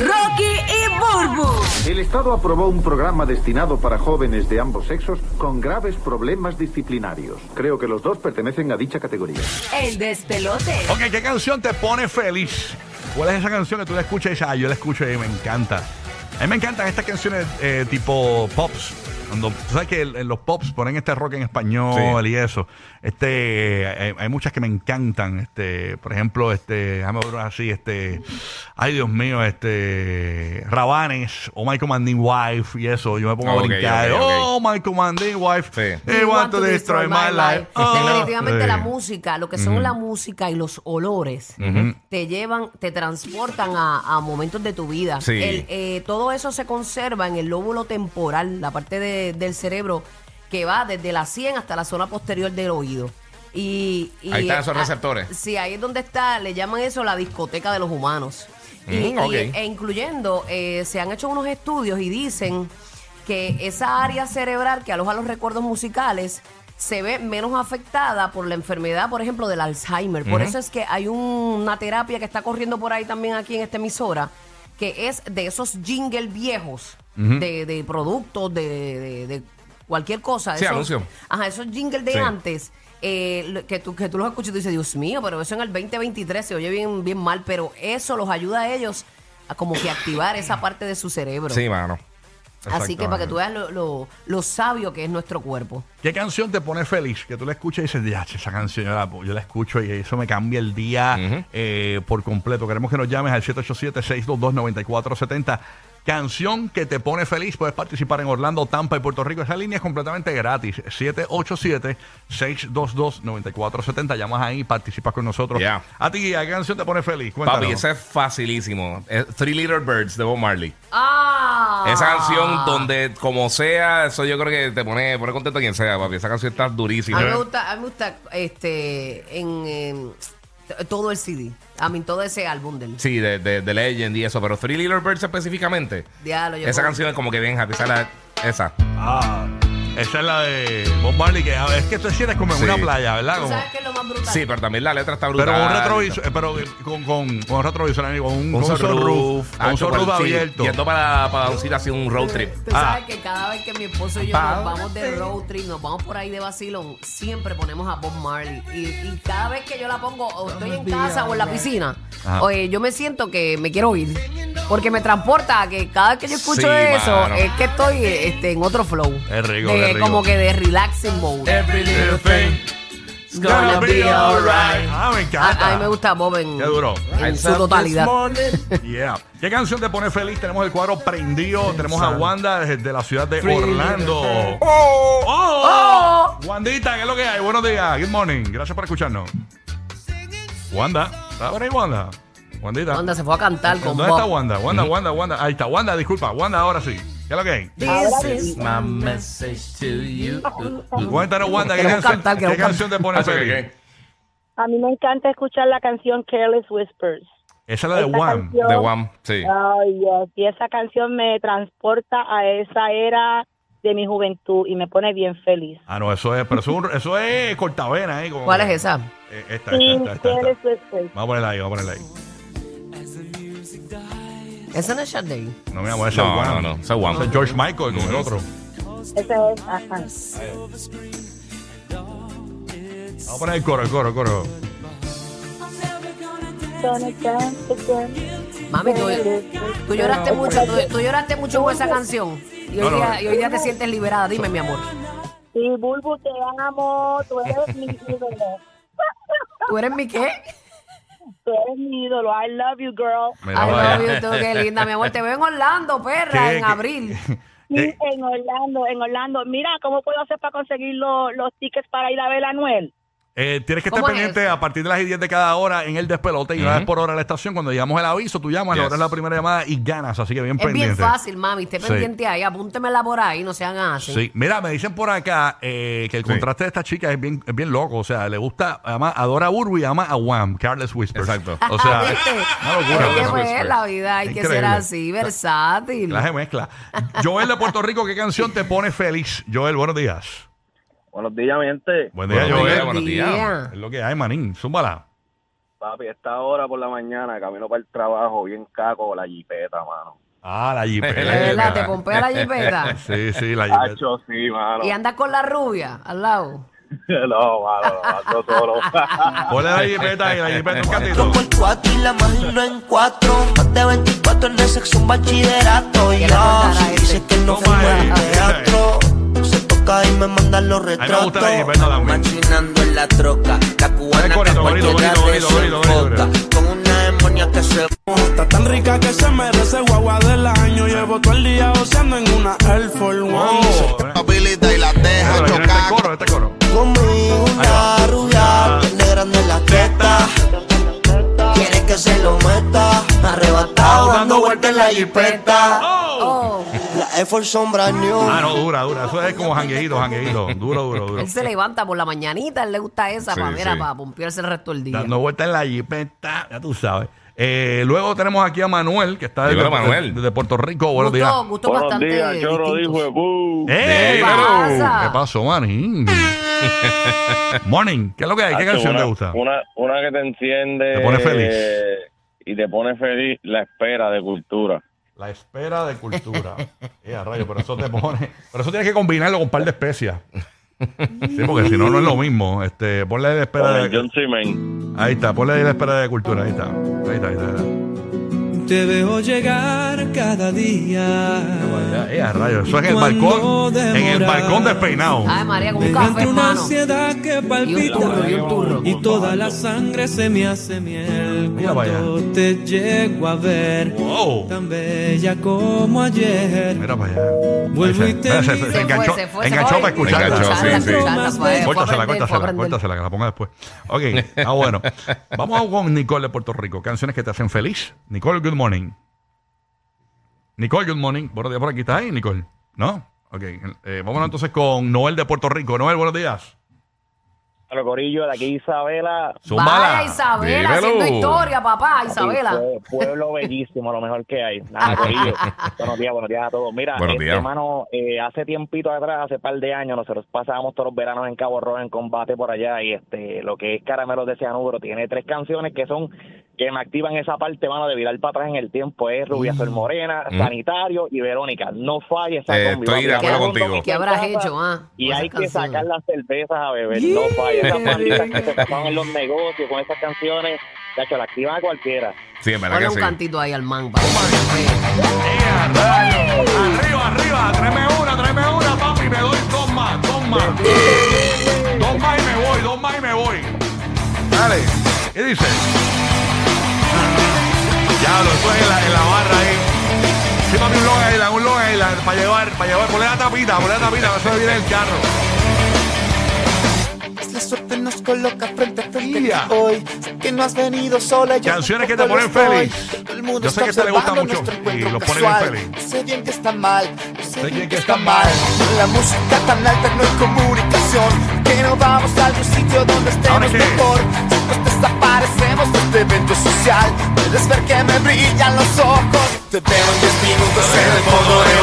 Rocky y Burbu. El Estado aprobó un programa destinado para jóvenes de ambos sexos con graves problemas disciplinarios. Creo que los dos pertenecen a dicha categoría. El despelote. Ok, ¿qué canción te pone feliz? ¿Cuál es esa canción que tú la escuchas y dices, ah, yo la escucho y me encanta? A mí me encantan estas canciones eh, tipo pops. Cuando, tú sabes que en los pops ponen este rock en español y eso. Este, hay, hay muchas que me encantan. Este, por ejemplo, este, déjame ver así, este, ay Dios mío, este, Rabanes o My Commanding Wife y eso. Yo me pongo a Ok, brincar. ok, ok. Oh, My Commanding Wife. Sí. They want to destroy my life. Oh, Definitivamente sí. la música, lo que son la música y los olores, te llevan, te transportan a, a momentos de tu vida. Sí. El, eh, todo eso se conserva en el lóbulo temporal, la parte de- del cerebro que va desde la sien hasta la zona posterior del oído. Y, y- Ahí están esos receptores. sí, ahí es donde está, le llaman eso la discoteca de los humanos. Y, Mm, y- e incluyendo, eh, se han hecho unos estudios y dicen que esa área cerebral que aloja los recuerdos musicales se ve menos afectada por la enfermedad, por ejemplo, del Alzheimer. Por eso es que hay un- una terapia que está corriendo por ahí también aquí en esta emisora, que es de esos jingle viejos de, de productos, de, de- de cualquier cosa. Sí, esos- anuncio. Ajá, esos jingles de Sí. antes. eh, que, tú, que tú los escuchas y tú dices, Dios mío, pero eso en el 2023 se oye bien, bien mal, pero eso los ayuda a ellos a como que activar esa parte de su cerebro. Sí, mano. Así que para que tú veas lo, lo- lo sabio que es nuestro cuerpo. ¿Qué canción te pone feliz? Que tú la escuchas y dices, ya, esa canción yo la, yo la escucho y eso me cambia el día eh, por completo. Queremos que nos llames al 787-622-9470. Canción que te pone feliz. Puedes participar en Orlando, Tampa y Puerto Rico. Esa línea es completamente gratis. 787-622-9470. Llamas ahí y participas con nosotros. Ya. A ti, ¿a qué canción te pone feliz? Cuéntanos. Papi, ese es facilísimo. Es Three Little Birds de Bob Marley. ¡Ah! Esa canción donde como sea, eso yo creo que te pone, pone contento a quien sea, papi. Esa canción está durísima. A mí me gusta, a mí me gusta este, en, todo el CD. A mí todo ese álbum del Sí, de, de, de Legend y eso, pero Three Little Birds específicamente. diablo. yo Esa canción es como que bien happy. Esa la- esa. Ah, esa es la de Bob Marley. Que, es que tú sientes como en Sí. una playa, ¿verdad? ¿Tú Como- sabes qué es lo más brutal? Sí, pero también la letra está brutal. Pero con un retrovisor, eh, pero con, con, con retrovisor, amigo, con un, Un con sunroof. sunroof, con un sunroof sí, abierto. Yendo para, para un sitio así, un road trip. Tú sabes Ah. que cada vez que mi esposo y yo nos vamos de road trip, nos vamos por ahí de vacilón, siempre ponemos a Bob Marley. Y, y cada vez que yo la pongo, o estoy en casa o en la piscina, oye, yo me siento que me quiero ir. Porque me transporta a que cada vez que yo escucho Sí, eso, mano. es que estoy este, en otro flow. Es rico, De- es rico. Como que de relaxing mode. Every little thing is gonna be alright. Ah, me encanta. A, a mí me gusta Bob en, Qué duro. en su totalidad. Yeah. ¿Qué canción te pone feliz? Tenemos el cuadro prendido. Tenemos a Wanda desde la ciudad de Orlando. ¡Oh! ¡Oh! Wandita, ¿qué es lo que hay? Buenos días. Good morning. Gracias por escucharnos. Wanda. ¿Está por ahí, Wanda? Wandita. Wanda se fue a cantar con ¿Dónde está Bob. Wanda? Wanda, Wanda, Wanda. Ahí está. Wanda, disculpa. Wanda, ahora sí. ¿Qué es lo que hay? This is- My message to you. Cuéntanos, Wanda, ¿qué, Queremos canción, cantar, qué queremos canción te pone sí, feliz? A mí me encanta escuchar la canción Careless Whispers. Esa es la de Esa Wham. canción- The One, sí. Ay, Dios, y esa canción me transporta a esa era de mi juventud y me pone bien feliz. Ah, no, eso es, pero eso, es un- eso es cortavena ahí. como- ¿Cuál es esa? Eh, Esta, Sí, esta, esta, esta, Careless esta. Whispers. Vamos a ponerla ahí, vamos a ponerla ahí. Esa no es Sade. No, mi amor, ese No, es Wham. no, no, ese es. Ese es George Michael con el otro. Ese es, ajá. Vamos a poner el coro, el coro, el coro. Mami, tú, tú lloraste mucho, tú, tú lloraste mucho con esa canción. Y hoy, No, no, día, no. y hoy día te sientes liberada. Dime, mi amor. Sí, Bulbu, te amo. Tú eres mi ídolo. ¿Tú eres mi qué? Tú eres mi ídolo. I love you, girl. Mira, Ay, vaya. love you, tú, qué linda, mi amor. Te veo en Orlando, perra, ¿Qué- en qué- abril. Sí, Eh, en Orlando, en Orlando. Mira, ¿cómo puedo hacer para conseguir lo- los tickets para ir a ver a Anuel? Eh, tienes que estar ¿Cómo es pendiente eso? a partir de las 10 de cada hora en el despelote y una vez por hora a la estación. Cuando llegamos el aviso, tú llamas, Yes. logras la primera llamada y ganas. Así que bien Es bien pendiente. fácil, mami. Esté Sí. pendiente ahí. Apúntemela por ahí, no sean así. Sí, mira, me dicen por acá eh, que el Sí. contraste de esta chica es bien, es bien loco. O sea, le gusta, ama, adora a Urbu y ama a Wham, Careless Whisper. Exacto. O sea, ¿Viste? una locura. Es que Carlos pues, la vida hay que ser Increíble. así, versátil. La mezcla. Joel de Puerto Rico, ¿qué canción te pone feliz? Joel, buenos días. Buenos días, mi gente. Buen día, Buenos Joel. días, buenos días. Día. Es lo que hay, manín. Zúmbala. Papi, esta hora por la mañana, camino para el trabajo, bien caco, la jipeta, mano. Ah, la jipeta. verdad, te pompea la jipeta. Sí, sí, la jipeta. Hacho, sí, mano. Y andas con la rubia al lado. no, mano, no, ando solo. Ponle la jipeta y la jipeta un cantito. por cuatro y la imagino en cuatro. Más de 24 en el sexo, un bachillerato. Y ya, si ese. dice que no fue teatro. Toca y me mandan los retratos. Machinando en la troca. La cubana que. Con una demonia que se Está tan rica que se merece guagua del año. Llevo todo el día oceando en una Air Force One. Oh, habilita y la deja Bueno, este coro, este coro. Conmigo una rubia, tiene grande la teta. Quiere que se lo meta, arrebatado dando vueltas en la jipeta. Force sombra new. Ah, no, dura, dura. Eso es como jangueíto, jangueíto. Duro, duro, duro. él se levanta por la mañanita, él le gusta esa Sí, para, mira, sí. para pompearse el resto del día. Dando vueltas en la jipeta, ya tú sabes. Eh, luego tenemos aquí a Manuel, que está desde, Dímelo, Manuel. desde Puerto Rico. Buenos días. Gustos Buenos bastante días, choro, distintos. hijo de pu. ¡Eh! ¿Qué pasa? ¿Qué pasó, manín? Morning, ¿qué es lo que hay? ¿Qué Hacho, canción una, te gusta? Una, una que te enciende. Te pone feliz. eh, Y te pone feliz la espera de cultura. La espera de cultura. Eh, a rayo, pero eso te pone. Pero eso tienes que combinarlo con un par de especias. Sí, porque si no, no es lo mismo. Este, ponle la espera Con el de. John Cement. Ahí está, ponle ahí la espera de cultura. Ahí está. Ahí está, ahí está. Ahí está. Te veo llegar cada día. Vaya, eh, a rayo. Eso es en el balcón. En el balcón despeinado. Ay, María, con un café, entra una hermano. ansiedad que palpita. turro, y un turro. Y toda la sangre se me hace miel Mira cuando te llego a ver. Wow. Tan bella como ayer. Mira para allá. Vuelvo y te se, enganchó, fue, se fue, enganchó para escucharla. Enganchó, sí, sí. escucharla, fue- fue a Córtasela, aprender, fue a córtasela, aprender. córtasela, que la ponga después. Ok, ah, bueno. Vamos con Nicole de Puerto Rico. Canciones que te hacen feliz. Nicole, good morning. Nicole, good morning. Buenos días por aquí. ¿Estás ahí, Nicole? ¿No? Ok. Eh, vámonos entonces con Noel de Puerto Rico. Noel, buenos días. Pero Corillo, de aquí Isabela. Vaya, Isabela, Dímelo. haciendo historia, papá, Isabela. Pue- Pueblo bellísimo, lo mejor que hay. Nada, Corillo. buenos días, buenos días a todos. Mira, Buenos este, días. hermano, eh, hace tiempito atrás, hace par de años, nosotros pasábamos todos los veranos en Cabo Rojo en combate por allá y este, lo que es Caramelos de Cianuro tiene tres canciones que son que me activan esa parte, mano, de virar para atrás en el tiempo. Es Rubia Sol Morena, Mm. Sanitario y Verónica. No falle esa Eh, estoy de papi. acuerdo contigo. ¿Qué habrás hecho, ah? Y hay que sacar las cervezas a beber, no falla. Esas banditas que se pasaban en los negocios con esas canciones, ya que la activan a cualquiera. Sí, en verdad Ponle que un sí. cantito ahí al man. pa. A rayo. Arriba, arriba. Tráeme una, tráeme una, papi. Me doy dos más, dos más. Dos más y me voy, dos más y me voy. Dale. ¿Qué dice? Para llevar, para llevar. Ponle la tapita, ponle la tapita. Eso viene el carro. La suerte nos coloca frente a frente Ya. hoy. Sé que no has venido sola. yo Canciones que te ponen lo feliz. Todo el mundo Yo sé que a este le gusta mucho nuestro y encuentro los pone bien casual. feliz. Sé bien que está mal. Yo sé, bien bien que está mal. La música tan alta no hay comunicación. Que no vamos a algún sitio donde ¿Ahora estemos mejor. Si nos desaparecemos de este evento social. Puedes ver que me brillan los ojos. Te veo en 10 minutos en el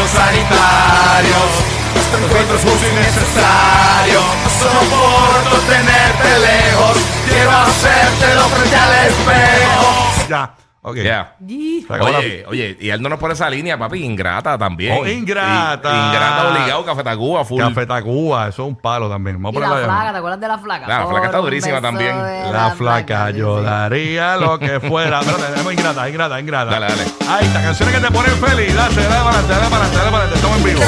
los sanitarios. Nuestro encuentro es justo y necesario. No soporto tenerte lejos. Quiero hacértelo frente al espejo. Ya. Ok. Ya. Y- Se acabó la- Oye, oye, y él no nos pone esa línea, papi, ingrata también. Oh, ingrata. Y- ingrata obligado, Café Tacuba, full. Café Tacuba, eso es un palo también. Vamos a Y la ponerla flaca, ¿te acuerdas de la flaca? La flaca está Por un durísima beso también. de La flaca, yo sí. daría lo que fuera. Espérate, es ingrata, ingrata, ingrata. Dale, dale. Ahí está, canciones que te ponen feliz. Dale, dale para adelante, dale para adelante, dale para adelante. Estamos en vivo.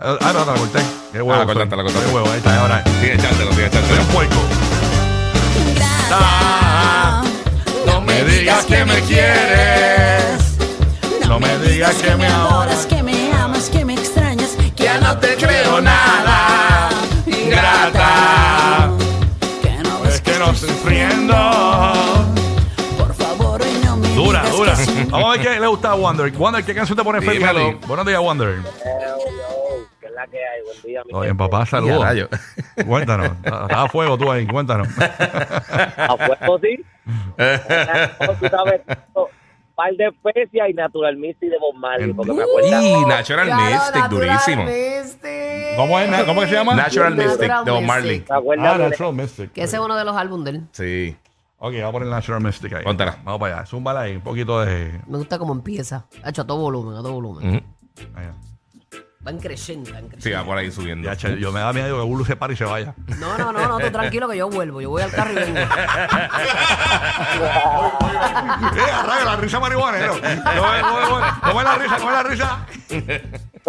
Ah, no, te la corté. Qué huevo. Ah, la soy. cortaste, la cortaste. Qué huevo, ahí está, ahora. Sigue echártelo, sigue Soy un puerco. Me digas que me quieres. No me digas que me adoras. que me amas, que me extrañas, que Ya no te creo nada, ingrata. que no Es que no estoy sufriendo. por favor, hoy no me Dura, digas dura. Vamos a ver qué le gusta a Wonder. Wonder, ¿qué canción te pone feliz? Dímelo. a ti? Buenos días, Wonder. ¿Qué es la que hay? Buen día, mi Oye, papá, Y a saludos. Cuéntanos. Estaba a fuego tú ahí, cuéntanos. A fuego sí. Tú sabes, par de especias y Natural Misty de Bob Marley, porque me acuerdo. Y Natural Claro, Mystic, Natural durísimo. Mystic. ¿Cómo es? ¿Cómo que se llama? Natural Mystic de Bob Mystic. Marley. ¿Te acuerdas Ah, de- Natural Mystic. Que ese es uno de los álbumes de él. Sí. Ok, vamos a poner Natural Mystic ahí. Póntela. Vamos para allá. Zúmbala ahí. Un poquito de. Me gusta cómo empieza. Ha hecho a todo volumen, a todo volumen. Ujú. Allá. Van creciendo, van Sí, creciendo. va por ahí subiendo. Ya, che, yo me da miedo que Bulu se pare y se vaya. No, no, no, no, tú tranquilo que yo vuelvo. Yo voy al carro y vengo. ¡Eh, a rayo, la risa marihuana! No, no, no, no, no, la risa, no la risa.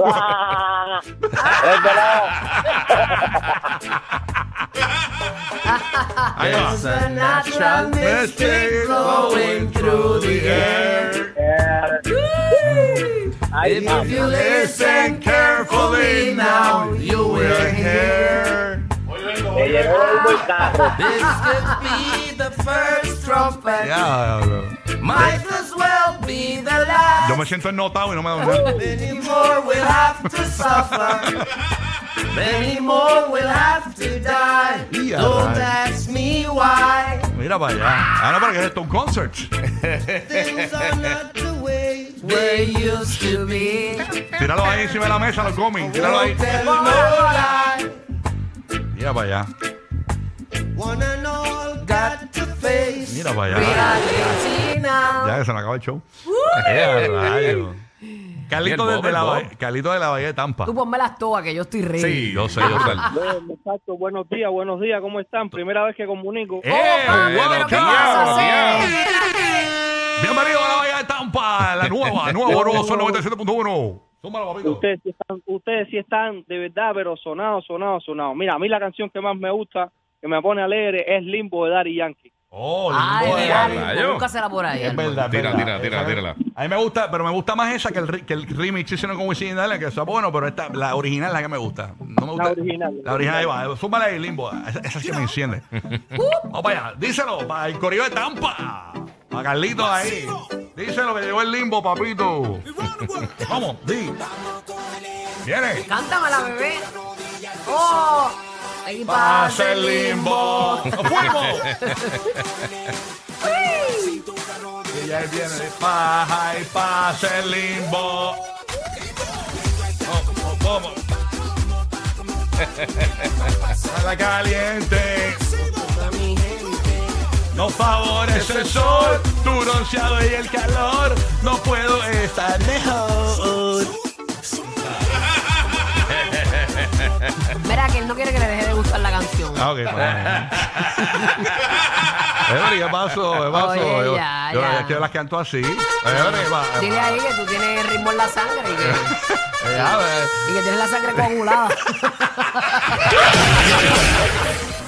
¡Ah! Es verdad. Ahí va. It's a natural mystic flowing through the air. Ay, mamá. Listen carefully now, you will hear. Me llegó el buen carro. This could be the first trumpet. Ya, bro. Might as well be the last. Yo me siento ennotado y no me da nada. Many more will have to suffer. Many more will have to die. Y a Don't rayos. ask me why. Mira para allá. Ah, no, pero que es esto un concert. Things are not the way they used to be. Tíralo ahí encima de la mesa, los gomis. Tíralo ahí. Mira para allá. One and all got to face Mira para allá. reality now. Ya que se me acaba el show. Eh, rayo. Carlito Bien, la Bob, Bahía- Carlito de la Bahía de Tampa. Tú ponme las toas que yo estoy ready. Sí, Yo sé, yo sé. Bueno, muchachos, buenos días, buenos días, ¿cómo están? Primera vez que comunico. ¡Eh! buenos pero ¿qué días, buenos días. Bienvenido a la Bahía de Tampa, la nueva, nuevo, nuevo, son 97.1. Súmalo, papito. Ustedes sí están, ustedes sí están de verdad, pero sonados, sonados, sonados. Mira, a mí la canción que más me gusta, que me pone alegre, es Limbo de Daddy Yankee. Oh, Ay. Limbo, búscasela por ahí. Es verdad, Tira, tira, tira, tírala. A mí me gusta, pero me gusta más esa que el, que el remix hicieron con Wisin y que está bueno, pero esta, la original es la que me gusta. No me gusta. La original. La original, ahí va. Súmale ahí, Limbo. Esa, esa sí me enciende. Vamos para allá. Díselo, para el corrido de Tampa. Para Carlitos ahí. Díselo que llegó el Limbo, papito. Vamos, di. Viene. Cántamela, bebé. Oh, ahí Pasa el limbo. ¡Nos fuimos! Y ahí viene de paja y pasa el limbo. Vamos, vamos. A la caliente. No favorece el sol, tu bronceado y el calor. No puedo estar mejor. Mira, que él no quiere que le deje de gustar la canción. Ah, ok, pues. Evelyn, ¿qué pasó? ¿Qué pasó? Oye, yo, ya, yo, ya. es que yo las canto así. Evelyn, va. Dile ahí que tú tienes ritmo en la sangre y que, Eh, a ver. y que tienes la sangre coagulada.